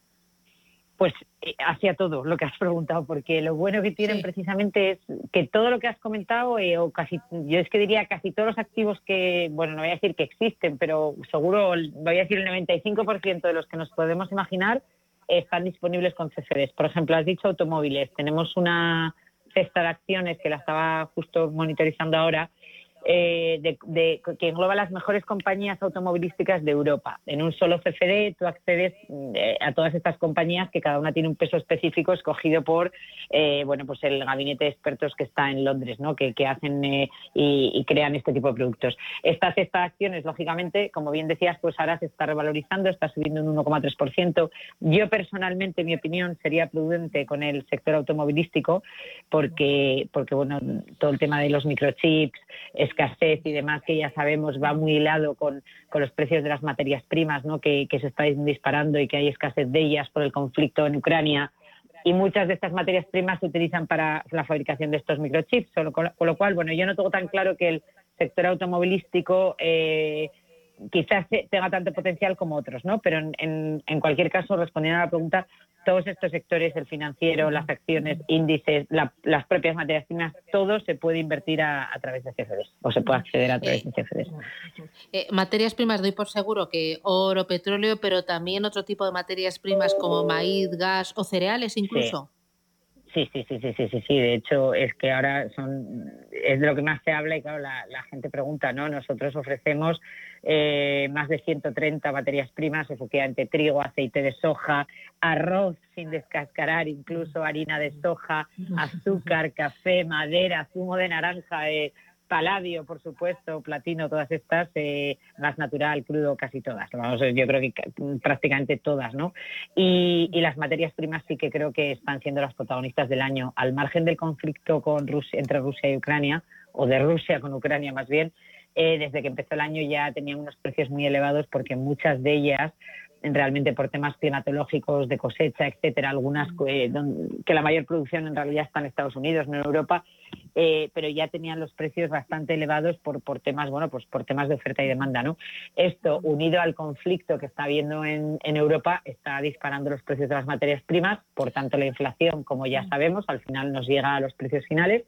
Pues eh, hacia todo lo que has preguntado, porque lo bueno que tienen precisamente es que todo lo que has comentado, eh, o casi, yo es que diría casi todos los activos que, bueno, no voy a decir que existen, pero seguro, voy a decir el 95% de los que nos podemos imaginar están disponibles con CFDs. Por ejemplo, has dicho automóviles. Tenemos una cesta de acciones que la estaba justo monitorizando ahora, eh, de, que engloba las mejores compañías automovilísticas de Europa. En un solo CFD tú accedes eh, a todas estas compañías que cada una tiene un peso específico escogido por eh, bueno pues el gabinete de expertos que está en Londres, ¿no? que, hacen y, crean este tipo de productos. Estas, estas acciones, lógicamente, como bien decías, pues ahora se está revalorizando, está subiendo un 1,3%. Yo personalmente, mi opinión, sería prudente con el sector automovilístico porque, porque bueno, todo el tema de los microchips es escasez y demás, que ya sabemos va muy hilado con, los precios de las materias primas, ¿no? que, se están disparando y que hay escasez de ellas por el conflicto en Ucrania. Y muchas de estas materias primas se utilizan para la fabricación de estos microchips, con con lo cual, bueno, yo no tengo tan claro que el sector automovilístico eh, quizás tenga tanto potencial como otros, ¿no? Pero en, en, cualquier caso, respondiendo a la pregunta, todos estos sectores, el financiero, las acciones, índices, las propias materias primas, todo se puede invertir a, través de CFDs o se puede acceder a través de CFDs. Eh, materias primas, doy por seguro que oro, petróleo, pero también otro tipo de materias primas como maíz, gas o cereales incluso. Sí, sí, sí, sí, sí, sí, sí. De hecho, es que ahora son es de lo que más se habla y claro, la, gente pregunta, ¿no? Nosotros ofrecemos eh, más de 130 materias primas, efectivamente trigo, aceite de soja, arroz sin descascarar, incluso harina de soja, azúcar, café, madera, zumo de naranja, eh, paladio, por supuesto, platino, todas estas, eh, gas natural, crudo, casi todas. Yo creo que prácticamente todas, ¿no? Y, las materias primas sí que creo que están siendo las protagonistas del año. Al margen del conflicto con Rusia, entre Rusia y Ucrania, o de Rusia con Ucrania más bien, eh, desde que empezó el año ya tenían unos precios muy elevados porque muchas de ellas realmente por temas climatológicos, de cosecha, etcétera, algunas que la mayor producción en realidad está en Estados Unidos, no en Europa, eh, pero ya tenían los precios bastante elevados por, por temas, bueno, pues por temas de oferta y demanda, ¿no? Esto, unido al conflicto que está habiendo en, en Europa, está disparando los precios de las materias primas, por tanto la inflación, como ya sabemos, al final nos llega a los precios finales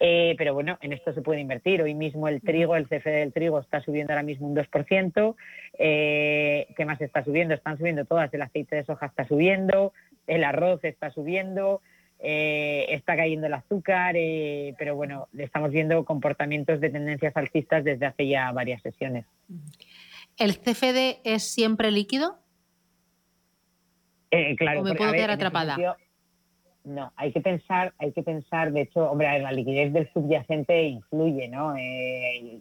eh, pero bueno, en esto se puede invertir. Hoy mismo el trigo, el CFD del trigo está subiendo ahora mismo un 2%. Eh, ¿Qué más está subiendo? Están subiendo todas. El aceite de soja está subiendo, el arroz está subiendo, eh, está cayendo el azúcar, pero bueno, estamos viendo comportamientos de tendencias alcistas desde hace ya varias sesiones. ¿El CFD es siempre líquido? claro, ¿O me puedo quedar atrapada? No, hay que pensar, hay que pensar, de hecho, hombre, la liquidez del subyacente influye, ¿no? Eh,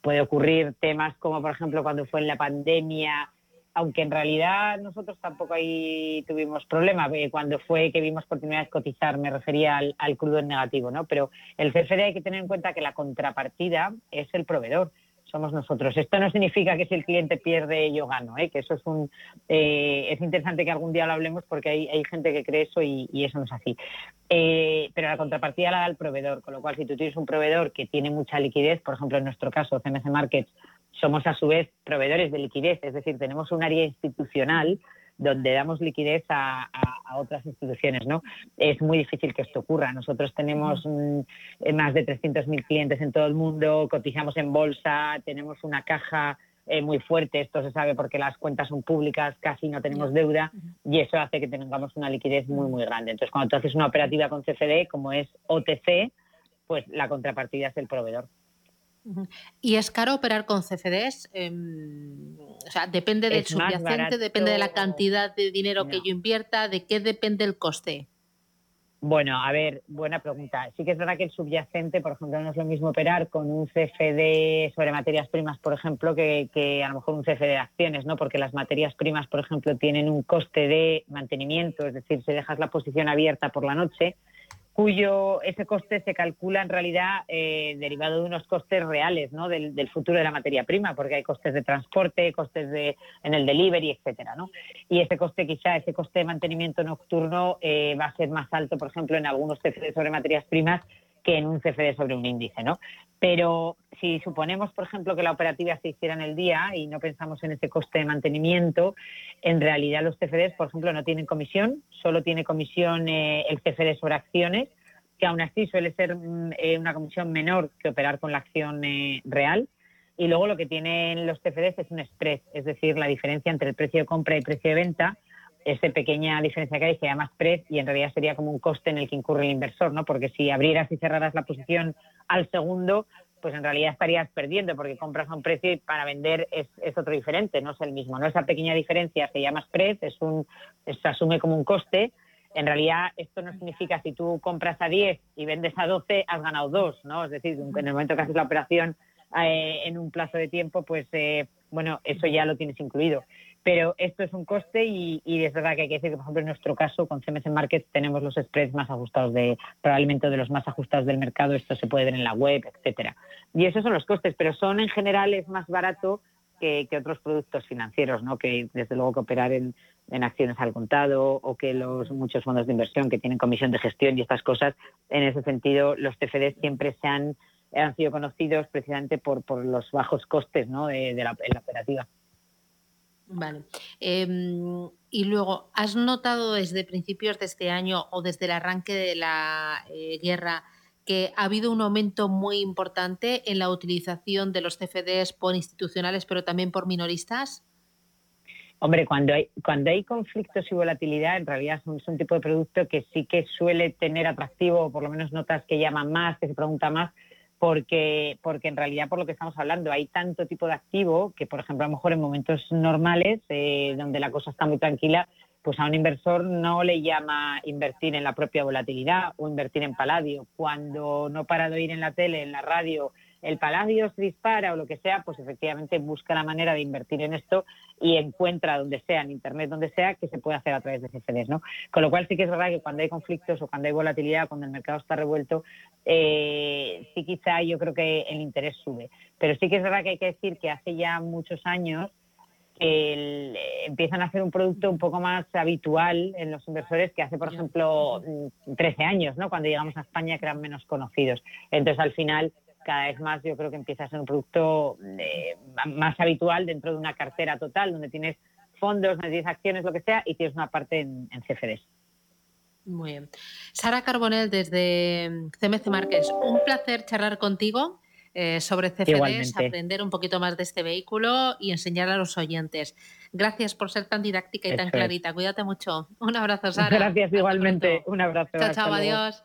puede ocurrir temas como, por ejemplo, cuando fue en la pandemia, aunque en realidad nosotros tampoco ahí tuvimos problema, eh, cuando fue que vimos por vez cotizar, me refería al, al crudo en negativo, ¿no? Pero el CFD hay que tener en cuenta que la contrapartida es el proveedor somos nosotros. Esto no significa que si el cliente pierde yo gano, ¿eh? que eso es un eh, es interesante que algún día lo hablemos porque hay, hay gente que cree eso y, eso no es así. Eh, pero la contrapartida la da el proveedor, con lo cual si tú tienes un proveedor que tiene mucha liquidez, por ejemplo en nuestro caso CMC Markets somos a su vez proveedores de liquidez, es decir, tenemos un área institucional donde damos liquidez a, otras instituciones, ¿no? Es muy difícil que esto ocurra. Nosotros tenemos mm, más de 300.000 clientes en todo el mundo, cotizamos en bolsa, tenemos una caja eh, muy fuerte, esto se sabe porque las cuentas son públicas, casi no tenemos deuda y eso hace que tengamos una liquidez muy, muy grande. Entonces, cuando tú haces una operativa con CFD, como es OTC, pues la contrapartida es el proveedor. ¿Y es caro operar con CFDs? Em, o sea, depende del subyacente, depende de la cantidad de dinero que yo invierta, ¿de qué depende el coste? Bueno, a ver, buena pregunta. Sí que es verdad que el subyacente, por ejemplo, no es lo mismo operar con un CFD sobre materias primas, por ejemplo, que, que, a lo mejor un CFD de acciones, ¿no? Porque las materias primas, por ejemplo, tienen un coste de mantenimiento, es decir, si dejas la posición abierta por la noche, cuyo ese coste se calcula en realidad eh, derivado de unos costes reales ¿no? del, futuro de la materia prima, porque hay costes de transporte, costes de, en el delivery, etcétera, ¿no? Y ese coste, quizá, ese coste de mantenimiento nocturno eh, va a ser más alto, por ejemplo, en algunos CFD sobre materias primas que en un CFD sobre un índice, ¿no? Pero si suponemos, por ejemplo, que la operativa se hiciera en el día y no pensamos en ese coste de mantenimiento, en realidad los CFDs, por ejemplo, no tienen comisión, solo tiene comisión eh, el CFD sobre acciones, que aún así suele ser mm, eh, una comisión menor que operar con la acción eh, real. Y luego lo que tienen los CFDs es un spread, es decir, la diferencia entre el precio de compra y el precio de venta, esa pequeña diferencia que hay se llama spread y en realidad sería como un coste en el que incurre el inversor, ¿no? Porque si abrieras y cerraras la posición al segundo, pues en realidad estarías perdiendo porque compras a un precio y para vender es, otro diferente, no es el mismo. ¿no? Esa pequeña diferencia se llama spread, es un, se asume como un coste. En realidad esto no significa si tú compras a 10 y vendes a 12, has ganado 2, ¿no? Es decir, en el momento que haces la operación eh, en un plazo de tiempo, pues eh, bueno, eso ya lo tienes incluido. Pero esto es un coste y, es verdad que hay que decir que, por ejemplo, en nuestro caso, con CMS Markets tenemos los spreads más ajustados, de probablemente de los más ajustados del mercado. Esto se puede ver en la web, etcétera. Y esos son los costes, pero son en general es más barato que, otros productos financieros, ¿no? Que desde luego que operar en, acciones al contado o que los muchos fondos de inversión que tienen comisión de gestión y estas cosas. En ese sentido, los TFD siempre se han han sido conocidos precisamente por, por los bajos costes ¿no? de, la, operativa. Vale. Em, y luego, ¿has notado desde principios de este año o desde el arranque de la eh, guerra que ha habido un aumento muy importante en la utilización de los CFDs por institucionales, pero también por minoristas? Hombre, cuando hay, cuando hay conflictos y volatilidad, en realidad es un tipo de producto que sí que suele tener atractivo, o por lo menos notas que llaman más, que se pregunta más, porque, porque en realidad, por lo que estamos hablando, hay tanto tipo de activo que, por ejemplo, a lo mejor en momentos normales, eh, donde la cosa está muy tranquila, pues a un inversor no le llama invertir en la propia volatilidad o invertir en paladio. Cuando no para de oír en la tele, en la radio, el paladio se dispara o lo que sea, pues efectivamente busca la manera de invertir en esto y encuentra donde sea, en Internet, donde sea, que se puede hacer a través de CFDs. ¿no? Con lo cual sí que es verdad que cuando hay conflictos o cuando hay volatilidad, cuando el mercado está revuelto, eh, sí quizá yo creo que el interés sube. Pero sí que es verdad que hay que decir que hace ya muchos años el, empiezan a hacer un producto un poco más habitual en los inversores que hace, por ejemplo, 13 años, ¿no? cuando llegamos a España, que eran menos conocidos. Entonces, al final, cada vez más yo creo que empieza a ser un producto eh, más habitual dentro de una cartera total, donde tienes fondos, donde tienes acciones, lo que sea, y tienes una parte en, CFDs. Muy bien. Sara Carbonell, desde CMC Márquez, un placer charlar contigo eh, sobre CFDs, aprender un poquito más de este vehículo y enseñar a los oyentes. Gracias por ser tan didáctica y tan clarita. Cuídate mucho. Un abrazo, Sara. Gracias igualmente. Un abrazo. Chao, chao, adiós.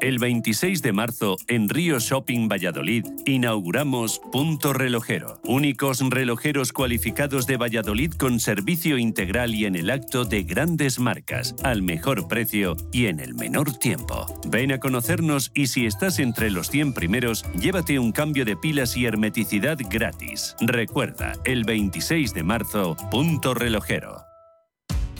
El 26 de marzo, en Río Shopping Valladolid, inauguramos Punto Relojero. Únicos relojeros cualificados de Valladolid con servicio integral y en el acto de grandes marcas, al mejor precio y en el menor tiempo. Ven a conocernos y si estás entre los 100 primeros, llévate un cambio de pilas y hermeticidad gratis. Recuerda, el 26 de marzo, Punto Relojero.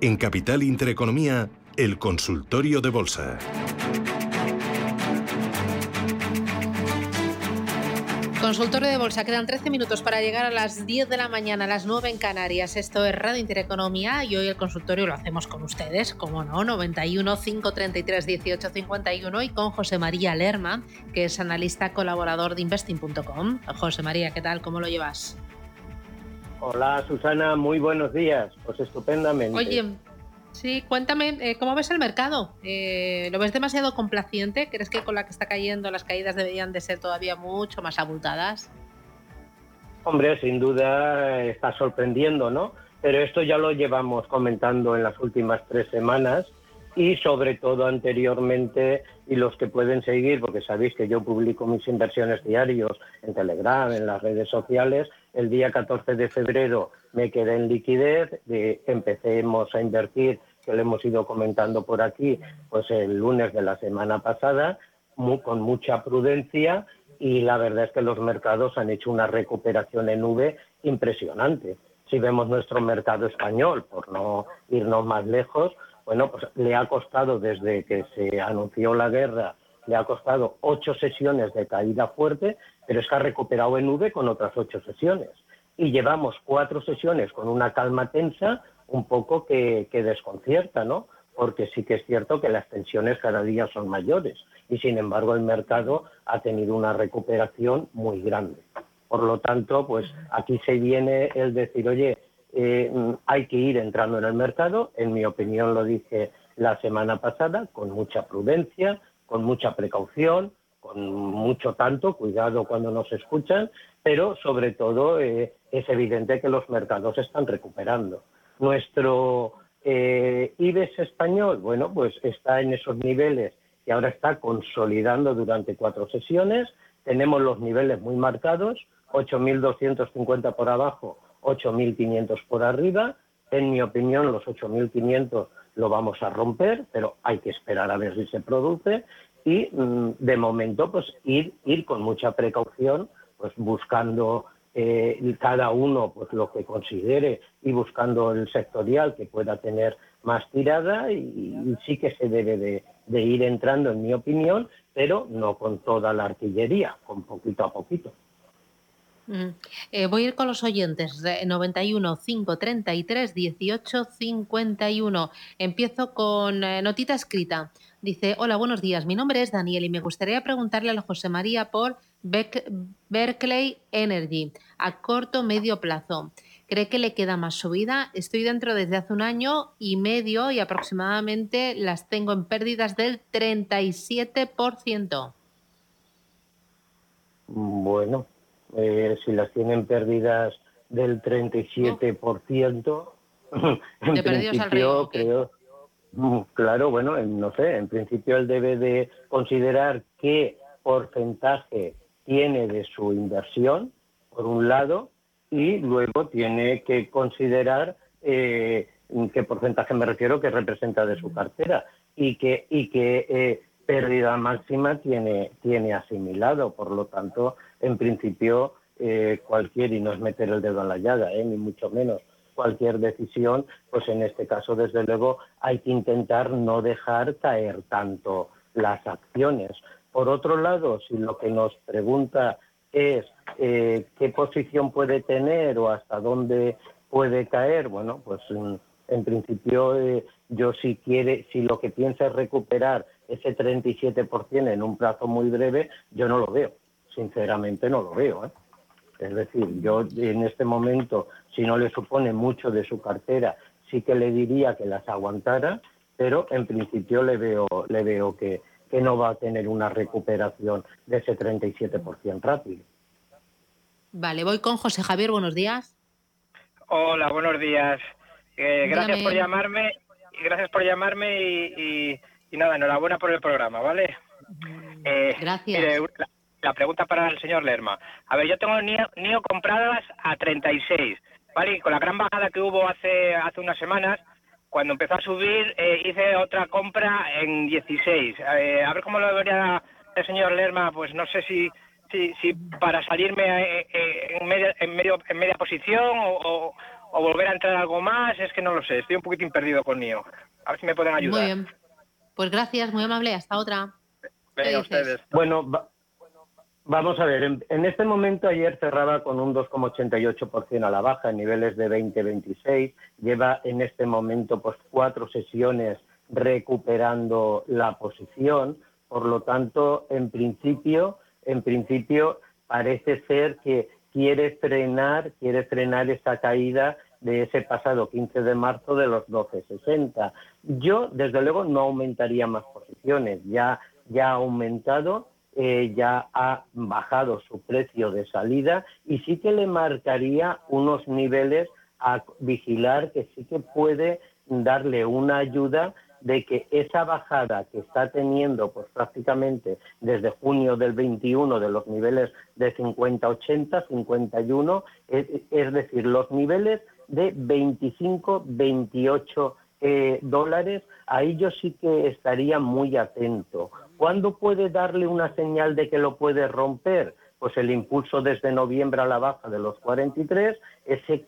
En Capital Intereconomía, el consultorio de bolsa. Consultorio de Bolsa, quedan 13 minutos para llegar a las 10 de la mañana, a las 9 en Canarias. Esto es Radio Intereconomía y hoy el consultorio lo hacemos con ustedes, como no, 91 533 18 51 y con José María Lerma, que es analista colaborador de investing.com. José María, ¿qué tal? ¿Cómo lo llevas? Hola Susana, muy buenos días. Pues estupendamente. Oye, sí, cuéntame, eh, ¿cómo ves el mercado? Eh, ¿Lo ves demasiado complaciente? ¿Crees que con la que está cayendo las caídas deberían de ser todavía mucho más abultadas? Hombre, sin duda está sorprendiendo, ¿no? Pero esto ya lo llevamos comentando en las últimas tres semanas y sobre todo anteriormente y los que pueden seguir, porque sabéis que yo publico mis inversiones diarios en Telegram, en las redes sociales, el día 14 de febrero me quedé en liquidez, de, empecemos a invertir que le hemos ido comentando por aquí, pues el lunes de la semana pasada, con mucha prudencia y la verdad es que los mercados han hecho una recuperación en V impresionante. Si vemos nuestro mercado español, por no irnos más lejos, bueno, pues le ha costado desde que se anunció la guerra, le ha costado ocho sesiones de caída fuerte, pero es que ha recuperado en V con otras ocho sesiones. Y llevamos cuatro sesiones con una calma tensa un poco que, que desconcierta, ¿no? Porque sí que es cierto que las tensiones cada día son mayores y sin embargo el mercado ha tenido una recuperación muy grande. Por lo tanto, pues aquí se viene el decir, oye, eh, hay que ir entrando en el mercado, en mi opinión lo dije la semana pasada, con mucha prudencia, con mucha precaución, con mucho tanto, cuidado cuando nos escuchan, pero sobre todo eh, es evidente que los mercados están recuperando. Nuestro eh, IBEX español, bueno, pues está en esos niveles que ahora está consolidando durante cuatro sesiones. Tenemos los niveles muy marcados, 8.250 por abajo, 8.500 por arriba. En mi opinión, los 8.500 lo vamos a romper, pero hay que esperar a ver si se produce. Y mm, de momento, pues ir, con mucha precaución, pues buscando eh, cada uno pues lo que considere y buscando el sectorial que pueda tener más tirada y, sí que se debe de, de, ir entrando en mi opinión pero no con toda la artillería con poquito a poquito Eh, voy a ir con los oyentes. 91 533 18 51. Empiezo con eh, notita escrita. Dice: Hola, buenos días. Mi nombre es Daniel y me gustaría preguntarle a José María por Berkeley Energy a corto medio plazo. ¿Cree que le queda más subida? Estoy dentro desde hace un año y medio y aproximadamente las tengo en pérdidas del 37%. Bueno, eh, si las tienen pérdidas del 37%, [LAUGHS] en principio creo, mm, claro, bueno, no sé, en principio él debe de considerar qué porcentaje tiene de su inversión, por un lado, y luego tiene que considerar eh, qué porcentaje me refiero que representa de su cartera y que y que eh, pérdida máxima tiene tiene asimilado. Por lo tanto en principio eh, cualquier, y no es meter el dedo en la llaga, eh, ni mucho menos, cualquier decisión, pues en este caso, desde luego, hay que intentar no dejar caer tanto las acciones. Por otro lado, si lo que nos pregunta es eh, qué posición puede tener o hasta dónde puede caer, bueno, pues en, en principio yo si quiere, si lo que piensa es recuperar ese 37% en un plazo muy breve, yo no lo veo sinceramente no lo veo. ¿eh? Es decir, yo en este momento, si no le supone mucho de su cartera, sí que le diría que las aguantara, pero en principio le veo, le veo que, que no va a tener una recuperación de ese 37% rápido. Vale, voy con José Javier, buenos días. Hola, buenos días. Eh, gracias por llamarme, gracias por llamarme y, y, nada, enhorabuena por el programa, ¿vale? Eh, gracias la pregunta para el señor Lerma. A ver, yo tengo NIO, compradas a 36, ¿vale? Y con la gran bajada que hubo hace, hace unas semanas, cuando empezó a subir, eh, hice otra compra en 16. Eh, a ver cómo lo vería el señor Lerma, pues no sé si, si, si para salirme eh, en, media, en, medio, en media posición o, volver a entrar algo más, es que no lo sé, estoy un poquitín perdido con NIO. A ver si me pueden ayudar. Muy bien. Pues gracias, muy amable, hasta otra. Venga, ustedes. Bueno, Vamos a ver, en, este momento ayer cerraba con un 2,88% a la baja en niveles de 20-26. Lleva en este momento pues cuatro sesiones recuperando la posición. Por lo tanto, en principio, en principio parece ser que quiere frenar, quiere frenar esa caída de ese pasado 15 de marzo de los 12,60. Yo, desde luego, no aumentaría más posiciones. Ya, ya ha aumentado eh, ya ha bajado su precio de salida y sí que le marcaría unos niveles a vigilar que sí que puede darle una ayuda de que esa bajada que está teniendo pues prácticamente desde junio del 21 de los niveles de 50-80, 51, es, es decir, los niveles de 25-28 eh, dólares, ahí yo sí que estaría muy atento. ¿Cuándo puede darle una señal de que lo puede romper? Pues el impulso desde noviembre a la baja de los 43, ese,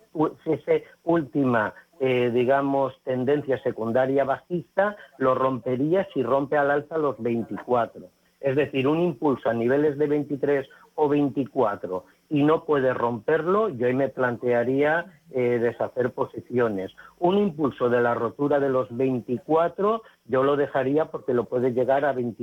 ese última, eh, digamos, tendencia secundaria bajista, lo rompería si rompe al alza los 24. Es decir, un impulso a niveles de 23 o 24 y no puede romperlo, yo ahí me plantearía eh, deshacer posiciones. Un impulso de la rotura de los 24, yo lo dejaría porque lo puede llegar a 28.